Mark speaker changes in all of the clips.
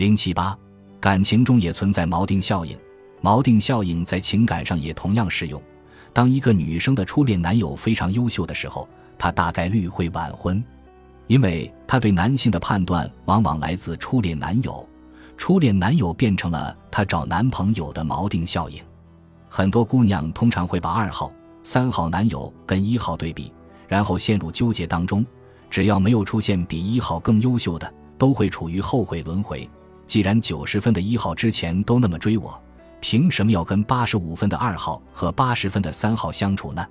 Speaker 1: 零七八，感情中也存在锚定效应，锚定效应在情感上也同样适用。当一个女生的初恋男友非常优秀的时候，她大概率会晚婚，因为她对男性的判断往往来自初恋男友，初恋男友变成了她找男朋友的锚定效应。很多姑娘通常会把二号、三号男友跟一号对比，然后陷入纠结当中。只要没有出现比一号更优秀的，都会处于后悔轮回。既然九十分的一号之前都那么追我。凭什么要跟八十五分的二号和八十分的三号相处呢？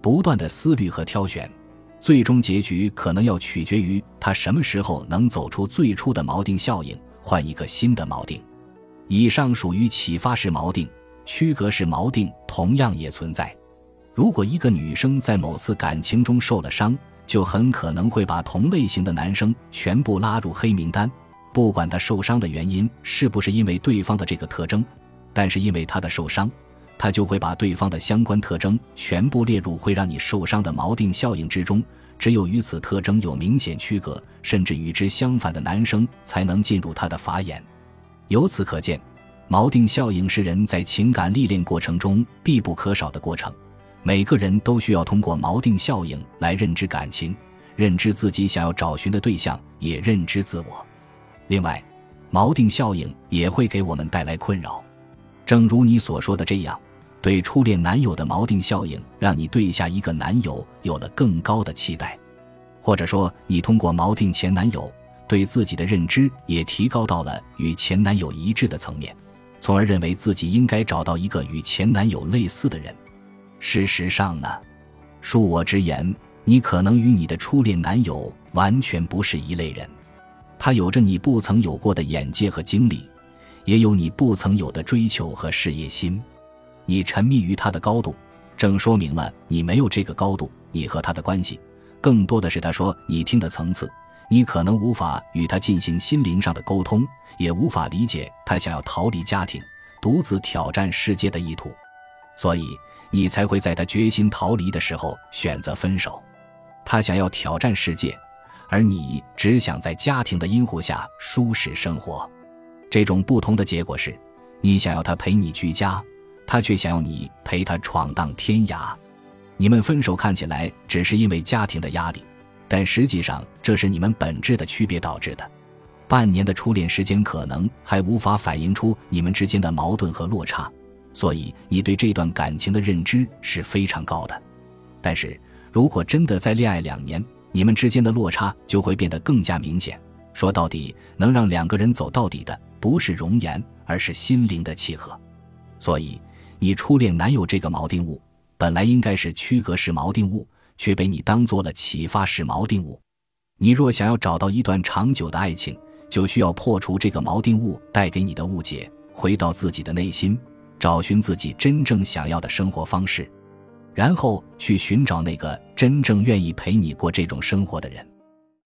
Speaker 1: 不断的思虑和挑选，最终结局可能要取决于他什么时候能走出最初的锚定效应，换一个新的锚定。以上属于启发式锚定，区隔式锚定同样也存在。如果一个女生在某次感情中受了伤，就很可能会把同类型的男生全部拉入黑名单，不管他受伤的原因是不是因为对方的这个特征。但是因为他的受伤，他就会把对方的相关特征全部列入会让你受伤的锚定效应之中。只有与此特征有明显区隔，甚至与之相反的男生才能进入他的法眼。由此可见，锚定效应是人在情感历练过程中必不可少的过程。每个人都需要通过锚定效应来认知感情，认知自己想要找寻的对象，也认知自我。另外，锚定效应也会给我们带来困扰。正如你所说的这样，对初恋男友的锚定效应，让你对下一个男友有了更高的期待，或者说，你通过锚定前男友，对自己的认知也提高到了与前男友一致的层面，从而认为自己应该找到一个与前男友类似的人。事实上呢，恕我直言，你可能与你的初恋男友完全不是一类人，他有着你不曾有过的眼界和经历。也有你不曾有的追求和事业心，你沉迷于他的高度，正说明了你没有这个高度。你和他的关系，更多的是他说你听的层次。你可能无法与他进行心灵上的沟通，也无法理解他想要逃离家庭、独自挑战世界的意图，所以你才会在他决心逃离的时候选择分手。他想要挑战世界，而你只想在家庭的阴护下舒适生活。这种不同的结果是，你想要他陪你居家，他却想要你陪他闯荡天涯。你们分手看起来只是因为家庭的压力，但实际上这是你们本质的区别导致的。半年的初恋时间可能还无法反映出你们之间的矛盾和落差，所以你对这段感情的认知是非常高的。但是如果真的在恋爱两年，你们之间的落差就会变得更加明显。说到底，能让两个人走到底的。不是容颜，而是心灵的契合。所以，你初恋男友这个锚定物，本来应该是区隔式锚定物，却被你当做了启发式锚定物。你若想要找到一段长久的爱情，就需要破除这个锚定物带给你的误解，回到自己的内心，找寻自己真正想要的生活方式，然后去寻找那个真正愿意陪你过这种生活的人。